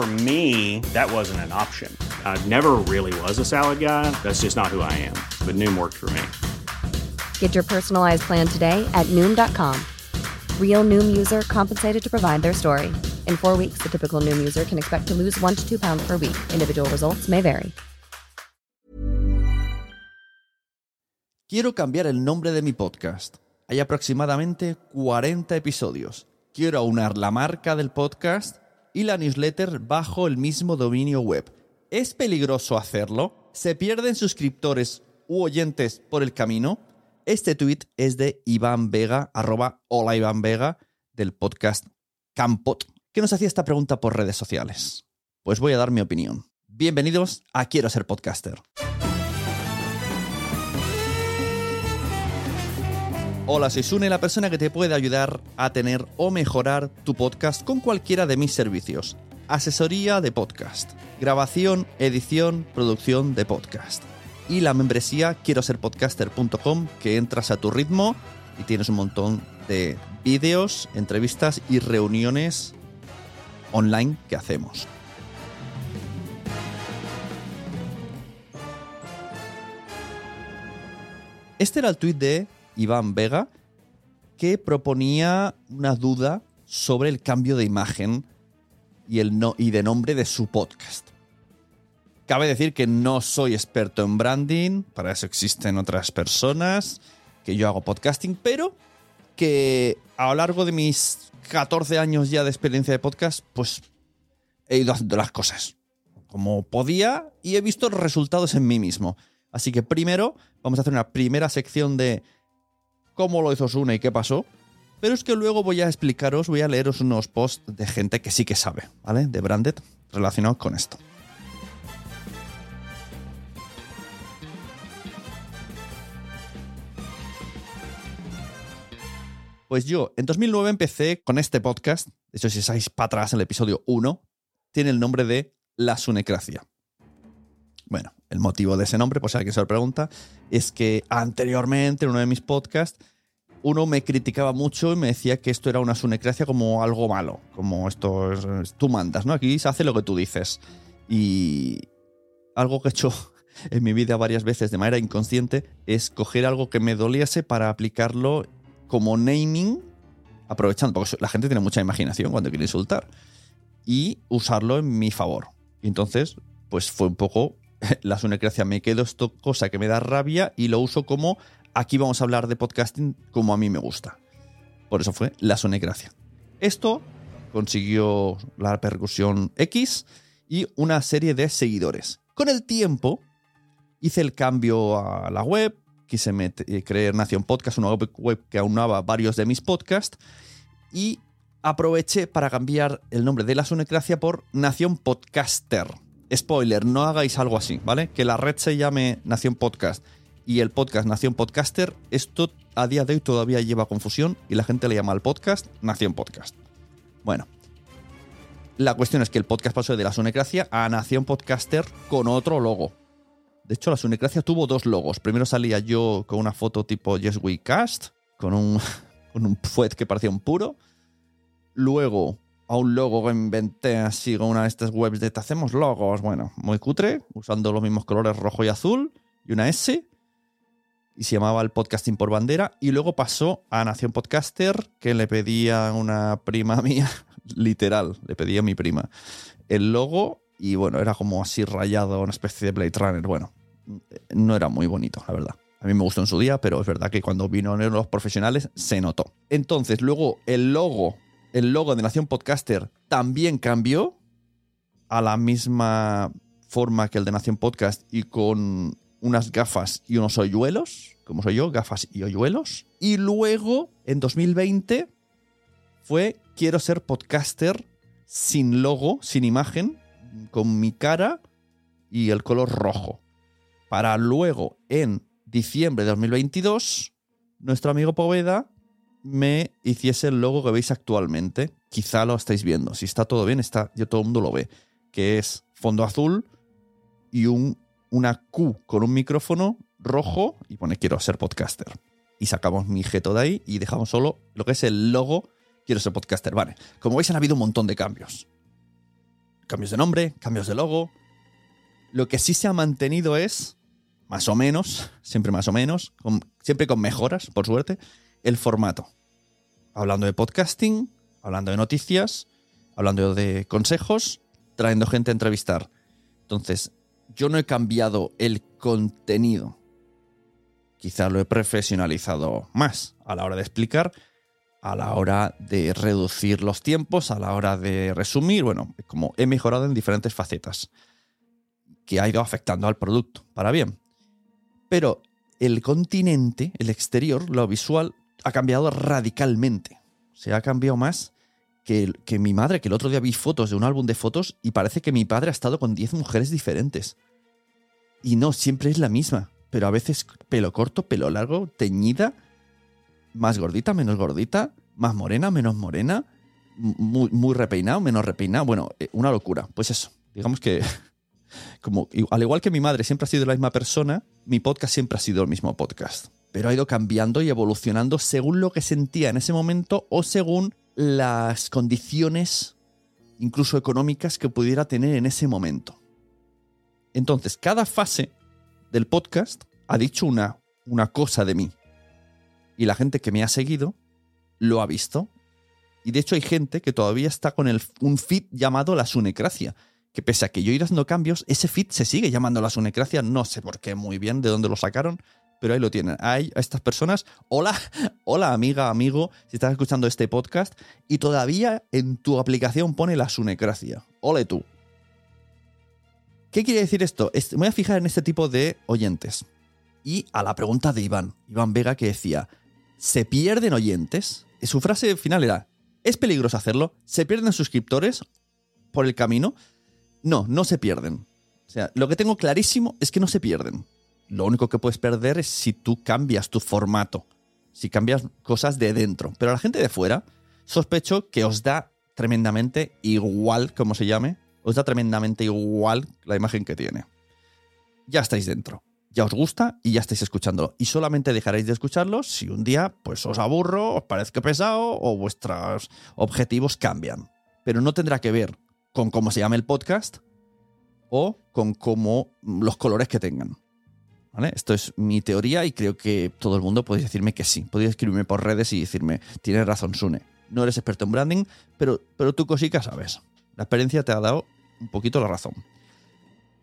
For me, that wasn't an option. I never really was a salad guy. That's just not who I am. But Noom worked for me. Get your personalized plan today at Noom.com. Real Noom user compensated to provide their story. In four weeks, the typical Noom user can expect to lose one to two pounds per week. Individual results may vary. Quiero cambiar el nombre de mi podcast. Hay aproximadamente 40 episodios. Quiero aunar la marca del podcast y la newsletter bajo el mismo dominio web. ¿Es peligroso hacerlo? ¿Se pierden suscriptores u oyentes por el camino? Este tweet es de Iván Vega, arroba hola Iván Vega, del podcast Campot, que nos hacía esta pregunta por redes sociales. Pues voy a dar mi opinión. Bienvenidos a Quiero ser podcaster. Hola, soy Sune, la persona que te puede ayudar a tener o mejorar tu podcast con cualquiera de mis servicios. Asesoría de podcast, grabación, edición, producción de podcast. Y la membresía quiero ser podcaster.com que entras a tu ritmo y tienes un montón de vídeos, entrevistas y reuniones online que hacemos. Este era el tweet de Iván Vega, que proponía una duda sobre el cambio de imagen y, el no, y de nombre de su podcast. Cabe decir que no soy experto en branding, para eso existen otras personas, que yo hago podcasting, pero que a lo largo de mis 14 años ya de experiencia de podcast, pues he ido haciendo las cosas como podía y he visto resultados en mí mismo. Así que primero vamos a hacer una primera sección de cómo lo hizo Sune y qué pasó. Pero es que luego voy a explicaros, voy a leeros unos posts de gente que sí que sabe, ¿vale? De Branded relacionados con esto. Pues yo en 2009 empecé con este podcast. De hecho, si estáis para atrás en el episodio 1, tiene el nombre de La Sunecracia. Bueno, el motivo de ese nombre, pues si alguien se lo pregunta, es que anteriormente en uno de mis podcasts, uno me criticaba mucho y me decía que esto era una sunecracia como algo malo, como esto es, tú mandas, ¿no? Aquí se hace lo que tú dices. Y algo que he hecho en mi vida varias veces de manera inconsciente es coger algo que me doliese para aplicarlo como naming, aprovechando, porque la gente tiene mucha imaginación cuando quiere insultar, y usarlo en mi favor. Y entonces, pues fue un poco la sunecracia. Me quedo esto cosa que me da rabia y lo uso como aquí vamos a hablar de podcasting como a mí me gusta. Por eso fue la sunecracia. Esto consiguió la repercusión X y una serie de seguidores. Con el tiempo hice el cambio a la web, quise meter, crear Nación Podcast, una web que aunaba varios de mis podcasts y aproveché para cambiar el nombre de la sunecracia por Nación Podcaster. Spoiler, no hagáis algo así, ¿vale? Que la red se llame Nación Podcast y el podcast Nación Podcaster, esto a día de hoy todavía lleva confusión y la gente le llama al podcast Nación Podcast. Bueno, la cuestión es que el podcast pasó de la Sunecracia a Nación Podcaster con otro logo. De hecho, la Sunecracia tuvo dos logos. Primero salía yo con una foto tipo Yes We Cast, con un, con un fuet que parecía un puro. Luego a un logo que inventé así con una de estas webs de te hacemos logos. Bueno, muy cutre, usando los mismos colores rojo y azul y una S. Y se llamaba el podcasting por bandera. Y luego pasó a Nación Podcaster, que le pedía una prima mía, literal, le pedía a mi prima el logo. Y bueno, era como así rayado, una especie de Blade Runner. Bueno, no era muy bonito, la verdad. A mí me gustó en su día, pero es verdad que cuando vino los profesionales se notó. Entonces, luego el logo el logo de Nación Podcaster también cambió a la misma forma que el de Nación Podcast y con unas gafas y unos hoyuelos, como soy yo, gafas y hoyuelos. Y luego, en 2020, fue Quiero ser podcaster sin logo, sin imagen, con mi cara y el color rojo. Para luego, en diciembre de 2022, nuestro amigo Poveda me hiciese el logo que veis actualmente. Quizá lo estáis viendo. Si está todo bien, está, yo todo el mundo lo ve. Que es fondo azul y un, una Q con un micrófono rojo y pone quiero ser podcaster. Y sacamos mi jeto de ahí y dejamos solo lo que es el logo quiero ser podcaster. Vale, como veis han habido un montón de cambios. Cambios de nombre, cambios de logo. Lo que sí se ha mantenido es, más o menos, siempre más o menos, siempre con mejoras, por suerte, el formato. Hablando de podcasting, hablando de noticias, hablando de consejos, trayendo gente a entrevistar. Entonces, yo no he cambiado el contenido. Quizá lo he profesionalizado más a la hora de explicar, a la hora de reducir los tiempos, a la hora de resumir. Bueno, como he mejorado en diferentes facetas que ha ido afectando al producto para bien. Pero el continente, el exterior, lo visual, ha cambiado radicalmente. Se ha cambiado más que, que, mi madre, que el otro día vi fotos de un álbum de fotos y parece que mi padre ha estado con 10 mujeres diferentes. Y no, siempre es la misma, pero a veces pelo corto, pelo largo, teñida, más gordita, menos gordita, más morena, menos morena, muy, muy repeinado, menos repeinado. Bueno, eh, una locura. Pues eso, digamos que como al igual que mi madre siempre ha sido la misma persona, mi podcast siempre ha sido el mismo podcast pero ha ido cambiando y evolucionando según lo que sentía en ese momento o según las condiciones, incluso económicas, que pudiera tener en ese momento. Entonces, cada fase del podcast ha dicho una, una cosa de mí. Y la gente que me ha seguido lo ha visto. Y de hecho hay gente que todavía está con el, un feed llamado la sunecracia. Que pese a que yo he ido haciendo cambios, ese feed se sigue llamando la sunecracia. No sé por qué muy bien, de dónde lo sacaron pero ahí lo tienen. Hay a estas personas, hola, hola amiga, amigo, si estás escuchando este podcast y todavía en tu aplicación pone la sunecracia. Ole tú. ¿Qué quiere decir esto? Me voy a fijar en este tipo de oyentes. Y a la pregunta de Iván, Iván Vega, que decía, ¿se pierden oyentes? Su frase final era, ¿es peligroso hacerlo? ¿Se pierden suscriptores por el camino? No, no se pierden. O sea, lo que tengo clarísimo es que no se pierden lo único que puedes perder es si tú cambias tu formato, si cambias cosas de dentro. Pero a la gente de fuera, sospecho que os da tremendamente igual, como se llame, os da tremendamente igual la imagen que tiene. Ya estáis dentro, ya os gusta y ya estáis escuchándolo. Y solamente dejaréis de escucharlo si un día pues os aburro, os parezca pesado o vuestros objetivos cambian. Pero no tendrá que ver con cómo se llame el podcast o con cómo los colores que tengan. Esto es mi teoría y creo que todo el mundo puede decirme que sí. Podéis escribirme por redes y decirme, tienes razón, Sune. No eres experto en branding, pero, pero tú cosica sabes. La experiencia te ha dado un poquito la razón.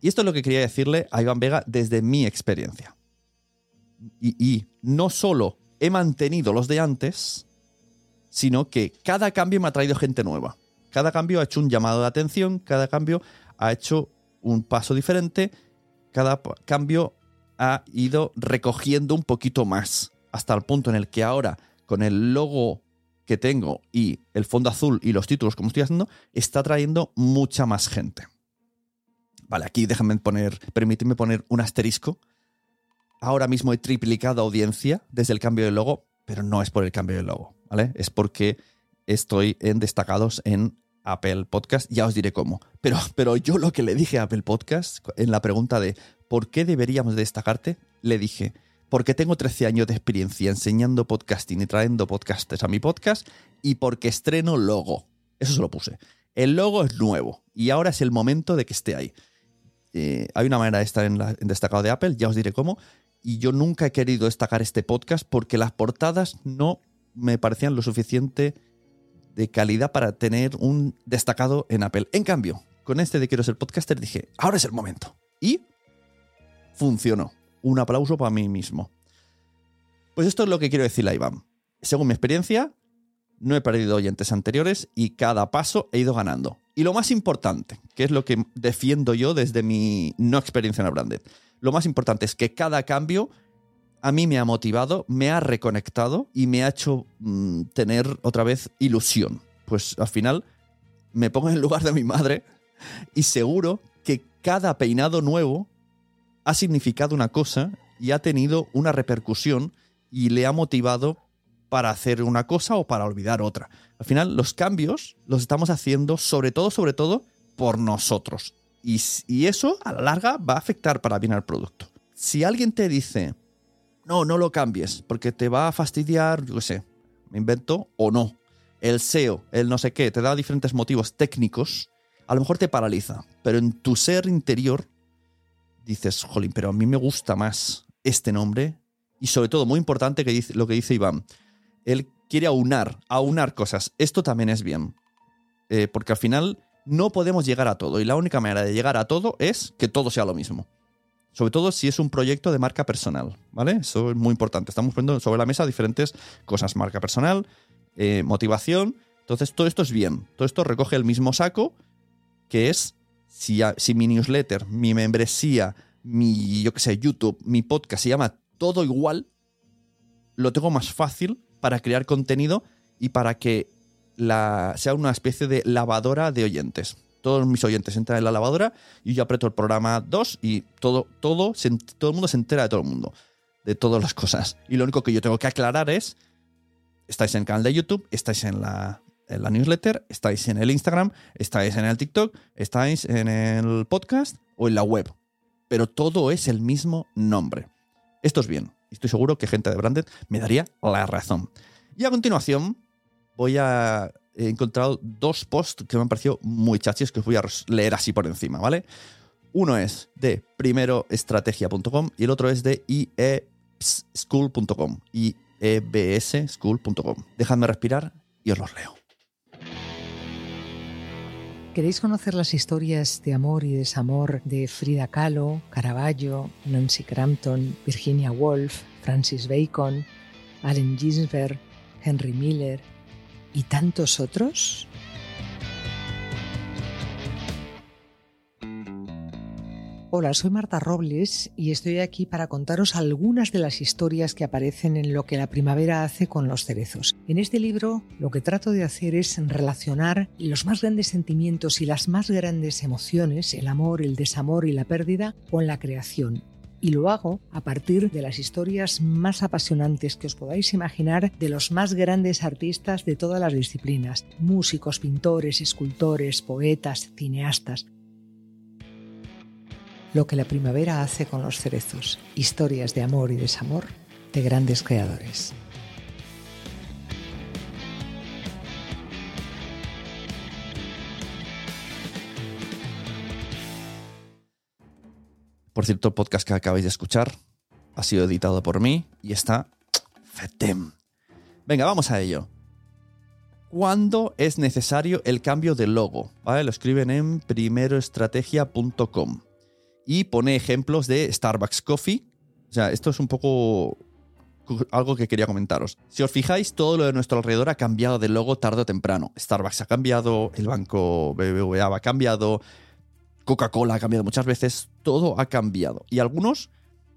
Y esto es lo que quería decirle a Iván Vega desde mi experiencia. Y no solo he mantenido los de antes, sino que cada cambio me ha traído gente nueva. Cada cambio ha hecho un llamado de atención, cada cambio ha hecho un paso diferente, cada cambio ha ido recogiendo un poquito más, hasta el punto en el que ahora, con el logo que tengo y el fondo azul y los títulos como estoy haciendo, está trayendo mucha más gente. Vale, aquí déjame poner, permíteme poner un asterisco. Ahora mismo he triplicado audiencia desde el cambio de logo, pero no es por el cambio de logo, ¿vale? Es porque estoy en destacados en Apple Podcast, ya os diré cómo. Pero, pero yo lo que le dije a Apple Podcast en la pregunta de ¿por qué deberíamos destacarte? Le dije, porque tengo 13 años de experiencia enseñando podcasting y trayendo podcasters a mi podcast y porque estreno logo. Eso se lo puse. El logo es nuevo y ahora es el momento de que esté ahí. Eh, hay una manera de estar en, en destacado de Apple, ya os diré cómo. Y yo nunca he querido destacar este podcast porque las portadas no me parecían lo suficiente de calidad para tener un destacado en Apple. En cambio, con este de Quiero ser podcaster dije, ahora es el momento. Y funcionó. Un aplauso para mí mismo. Pues esto es lo que quiero decirle a Iván. Según mi experiencia, no he perdido oyentes anteriores y cada paso he ido ganando. Y lo más importante, que es lo que defiendo yo desde mi no experiencia en el branded, lo más importante es que cada cambio a mí me ha motivado, me ha reconectado y me ha hecho mm, tener otra vez ilusión. Pues al final me pongo en el lugar de mi madre y seguro que cada peinado nuevo ha significado una cosa y ha tenido una repercusión y le ha motivado para hacer una cosa o para olvidar otra. Al final, los cambios los estamos haciendo sobre todo, sobre todo, por nosotros. Y, y eso, a la larga, va a afectar para bien al producto. Si alguien te dice, no, no lo cambies, porque te va a fastidiar, yo qué sé, me invento, o no. El SEO, el no sé qué, te da diferentes motivos técnicos, a lo mejor te paraliza, pero en tu ser interior dices, jolín, pero a mí me gusta más este nombre. Y sobre todo, muy importante que dice, lo que dice Iván, él quiere aunar, aunar cosas. Esto también es bien. Eh, porque al final no podemos llegar a todo. Y la única manera de llegar a todo es que todo sea lo mismo. Sobre todo si es un proyecto de marca personal, ¿vale? Eso es muy importante. Estamos poniendo sobre la mesa diferentes cosas. Marca personal, eh, motivación. Entonces, todo esto es bien. Todo esto recoge el mismo saco, que es si, si mi newsletter, mi membresía, mi, yo qué sé, YouTube, mi podcast se llama todo igual, lo tengo más fácil para crear contenido y para que la, sea una especie de lavadora de oyentes. Todos mis oyentes entran en la lavadora y yo aprieto el programa 2 y todo, todo, todo el mundo se entera de todo el mundo, de todas las cosas. Y lo único que yo tengo que aclarar es, estáis en el canal de YouTube, estáis en la, en la newsletter, estáis en el Instagram, estáis en el TikTok, estáis en el podcast o en la web. Pero todo es el mismo nombre. Esto es bien. Estoy seguro que gente de Branded me daría la razón. Y a continuación voy a... He encontrado dos posts que me han parecido muy chachis que os voy a leer así por encima, ¿vale? Uno es de primeroestrategia.com y el otro es de iebschool.com. iebsschool.com. Dejadme respirar y os los leo. ¿Queréis conocer las historias de amor y desamor de Frida Kahlo, Caravaggio, Nancy Crampton, Virginia Woolf, Francis Bacon, Allen Ginsberg, Henry Miller y tantos otros? Hola, soy Marta Robles y estoy aquí para contaros algunas de las historias que aparecen en lo que la primavera hace con los cerezos. En este libro lo que trato de hacer es relacionar los más grandes sentimientos y las más grandes emociones, el amor, el desamor y la pérdida, con la creación. Y lo hago a partir de las historias más apasionantes que os podáis imaginar de los más grandes artistas de todas las disciplinas, músicos, pintores, escultores, poetas, cineastas, lo que la primavera hace con los cerezos, historias de amor y desamor de grandes creadores. Por cierto, el podcast que acabáis de escuchar ha sido editado por mí y está fetem. Venga, vamos a ello. ¿Cuándo es necesario el cambio de logo? ¿Vale? Lo escriben en primeroestrategia.com y pone ejemplos de Starbucks Coffee. O sea, esto es un poco algo que quería comentaros. Si os fijáis, todo lo de nuestro alrededor ha cambiado de logo tarde o temprano. Starbucks ha cambiado, el banco BBVA ha cambiado, Coca-Cola ha cambiado muchas veces, todo ha cambiado. Y algunos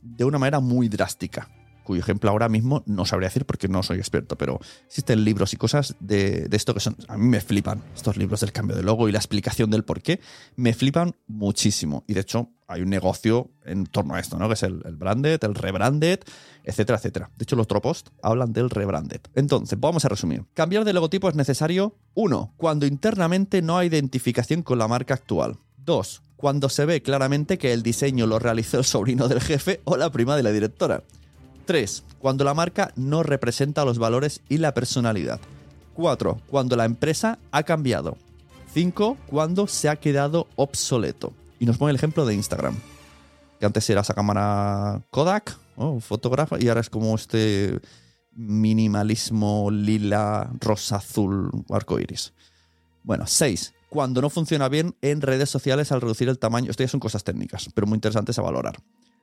de una manera muy drástica, cuyo ejemplo ahora mismo no sabría decir porque no soy experto, pero existen libros y cosas de, esto que son... A mí me flipan estos libros del cambio de logo y la explicación del por qué. Me flipan muchísimo. Y de hecho hay un negocio en torno a esto, ¿no? Que es el, branded, el rebranded, etcétera, etcétera. De hecho los posts hablan del rebranded. Entonces, vamos a resumir. Cambiar de logotipo es necesario, uno, cuando internamente no hay identificación con la marca actual. Dos, cuando se ve claramente que el diseño lo realizó el sobrino del jefe o la prima de la directora. 3. Cuando la marca no representa los valores y la personalidad. 4. Cuando la empresa ha cambiado. 5. Cuando se ha quedado obsoleto. Y nos pone el ejemplo de Instagram. Que antes era esa cámara Kodak, ¿no? fotógrafa, y ahora es como este minimalismo lila, rosa, azul, arco iris. Bueno, 6. Cuando no funciona bien en redes sociales al reducir el tamaño. Esto ya son cosas técnicas, pero muy interesantes a valorar.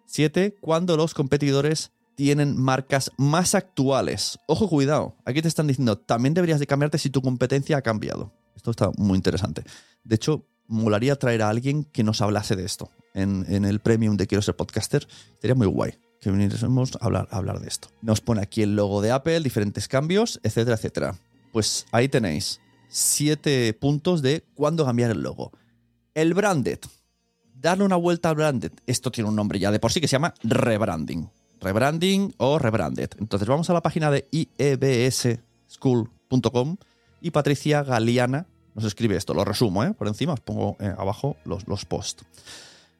7. Cuando los competidores tienen marcas más actuales. Ojo, cuidado. Aquí te están diciendo, también deberías de cambiarte si tu competencia ha cambiado. Esto está muy interesante. De hecho, molaría traer a alguien que nos hablase de esto en, el premium de Quiero ser podcaster. Sería muy guay que viniésemos a hablar, a hablar de esto. Nos pone aquí el logo de Apple, diferentes cambios, etcétera, etcétera. Pues ahí tenéis siete puntos de cuándo cambiar el logo. El branded. Darle una vuelta al branded. Esto tiene un nombre ya de por sí que se llama rebranding. Rebranding o rebranded. Entonces vamos a la página de iebsschool.com y Patricia Galeana nos escribe esto. Lo resumo, ¿eh? por encima os pongo eh, abajo los, los posts.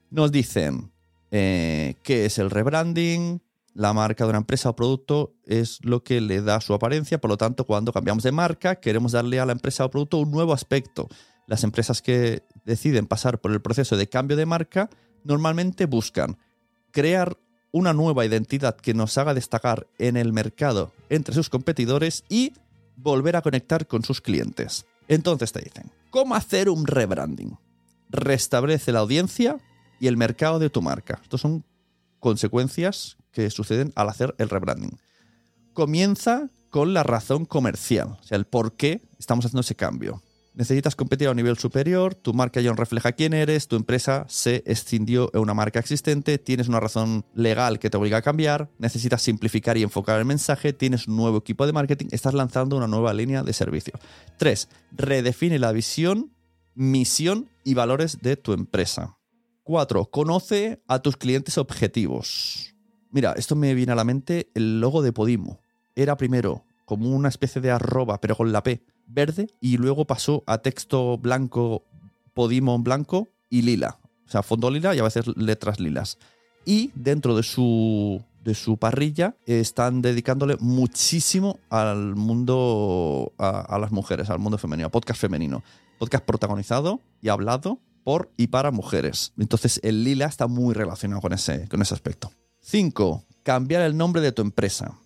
Nos dicen eh, qué es el rebranding, la marca de una empresa o producto es lo que le da su apariencia, por lo tanto, cuando cambiamos de marca, queremos darle a la empresa o producto un nuevo aspecto. Las empresas que deciden pasar por el proceso de cambio de marca normalmente buscan crear una nueva identidad que nos haga destacar en el mercado entre sus competidores y volver a conectar con sus clientes. Entonces te dicen, ¿cómo hacer un rebranding? Restablece la audiencia y el mercado de tu marca. Estos son consecuencias que suceden al hacer el rebranding. Comienza con la razón comercial, o sea, el por qué estamos haciendo ese cambio. Necesitas competir a un nivel superior, tu marca ya no refleja quién eres, tu empresa se escindió en una marca existente, tienes una razón legal que te obliga a cambiar, necesitas simplificar y enfocar el mensaje, tienes un nuevo equipo de marketing, estás lanzando una nueva línea de servicio. 3. Redefine la visión, misión y valores de tu empresa. 4. Conoce a tus clientes objetivos. Mira, esto me viene a la mente el logo de Podimo. Era primero como una especie de arroba, pero con la P verde, y luego pasó a texto blanco, Podimo en blanco y lila. O sea, fondo lila y a veces letras lilas. Y dentro de su, de su parrilla están dedicándole muchísimo al mundo, a, a las mujeres, al mundo femenino, a podcast femenino. Podcast protagonizado y hablado por y para mujeres. Entonces el lila está muy relacionado con ese, con ese aspecto. 5. Cambiar el nombre de tu empresa.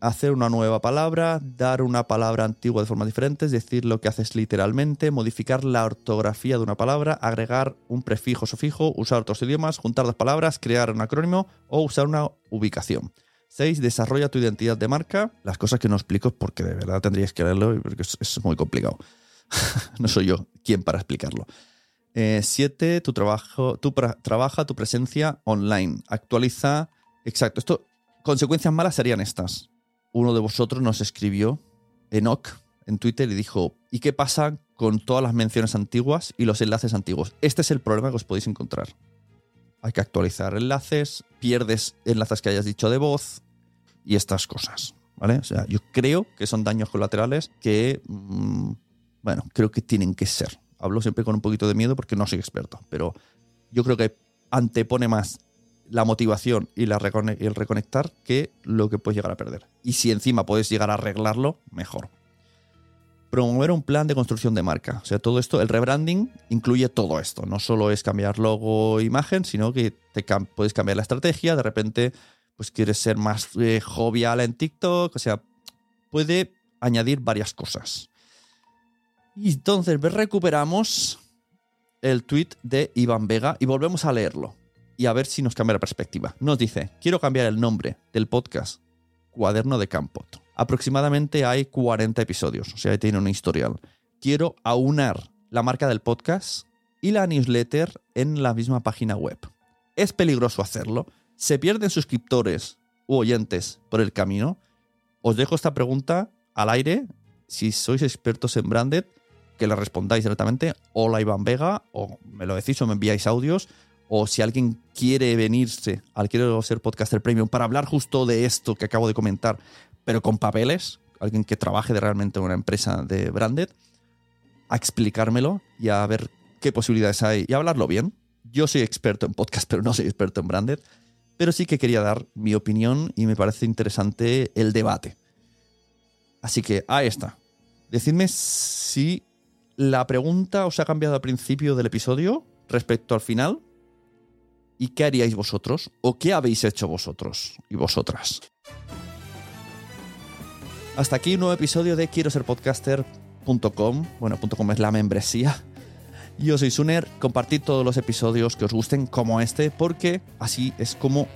Hacer una nueva palabra, dar una palabra antigua de forma diferente, decir, lo que haces literalmente, modificar la ortografía de una palabra, agregar un prefijo o sufijo, usar otros idiomas, juntar dos palabras, crear un acrónimo o usar una ubicación. 6. Desarrolla tu identidad de marca. Las cosas que no explico porque de verdad tendríais que leerlo porque es, es muy complicado. no soy yo quien para explicarlo. 7. Eh, tu trabajo, tu trabaja tu presencia online. Actualiza. Exacto. Esto, consecuencias malas serían estas. Uno de vosotros nos escribió, Enoch, en Twitter y dijo: ¿Y qué pasa con todas las menciones antiguas y los enlaces antiguos? Este es el problema que os podéis encontrar. Hay que actualizar enlaces, pierdes enlaces que hayas dicho de voz y estas cosas. ¿Vale? O sea, yo creo que son daños colaterales que, mmm, bueno, creo que tienen que ser hablo siempre con un poquito de miedo porque no soy experto, pero yo creo que antepone más la motivación y, la el reconectar que lo que puedes llegar a perder. Y si encima puedes llegar a arreglarlo, mejor. Promover un plan de construcción de marca. O sea, todo esto, el rebranding incluye todo esto. No solo es cambiar logo, imagen, sino que puedes cambiar la estrategia. De repente, pues quieres ser más eh, jovial en TikTok. O sea, puede añadir varias cosas. Y entonces recuperamos el tweet de Iván Vega y volvemos a leerlo y a ver si nos cambia la perspectiva. Nos dice, quiero cambiar el nombre del podcast Cuaderno de Campot. Aproximadamente hay 40 episodios, o sea, tiene un historial. Quiero aunar la marca del podcast y la newsletter en la misma página web. ¿Es peligroso hacerlo? ¿Se pierden suscriptores u oyentes por el camino? Os dejo esta pregunta al aire. Si sois expertos en branded, que le respondáis directamente, hola Iván Vega, o me lo decís o me enviáis audios, o si alguien quiere venirse al Quiero ser podcaster premium para hablar justo de esto que acabo de comentar, pero con papeles, alguien que trabaje de realmente en una empresa de branded, a explicármelo y a ver qué posibilidades hay y hablarlo bien. Yo soy experto en podcast, pero no soy experto en branded, pero sí que quería dar mi opinión y me parece interesante el debate. Así que ahí está Decidme si la pregunta os ha cambiado al principio del episodio respecto al final. ¿Y qué haríais vosotros? ¿O qué habéis hecho vosotros y vosotras? Hasta aquí un nuevo episodio de quiero ser podcaster.com. Bueno, .com es la membresía. Yo soy Suner, compartid todos los episodios que os gusten como este porque así es como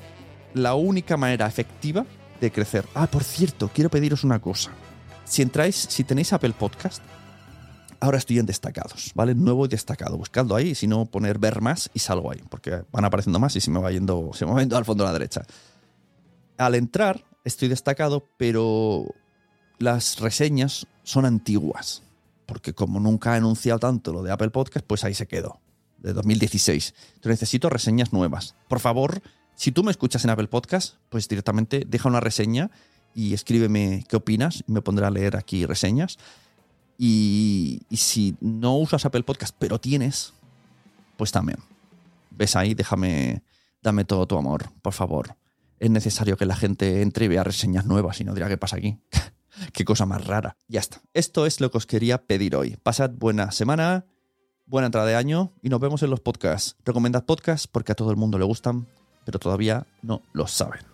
la única manera efectiva de crecer. Ah, por cierto, quiero pediros una cosa. Si entráis, si tenéis Apple Podcast, ahora estoy en destacados, ¿vale? Nuevo y destacado. Buscando ahí, si no poner ver más y salgo ahí, porque van apareciendo más y se me va yendo, se me va yendo al fondo a la derecha. Al entrar, estoy destacado, pero las reseñas son antiguas. Porque como nunca he anunciado tanto lo de Apple Podcast, pues ahí se quedó. De 2016. Entonces necesito reseñas nuevas. Por favor, si tú me escuchas en Apple Podcast, pues directamente deja una reseña y escríbeme qué opinas y me pondré a leer aquí reseñas. Y, si no usas Apple Podcast, pero tienes, pues también. Ves ahí, déjame, dame todo tu amor, por favor. Es necesario que la gente entre y vea reseñas nuevas y no dirá qué pasa aquí. qué cosa más rara. Ya está. Esto es lo que os quería pedir hoy. Pasad buena semana, buena entrada de año y nos vemos en los podcasts. Recomendad podcasts porque a todo el mundo le gustan, pero todavía no lo saben.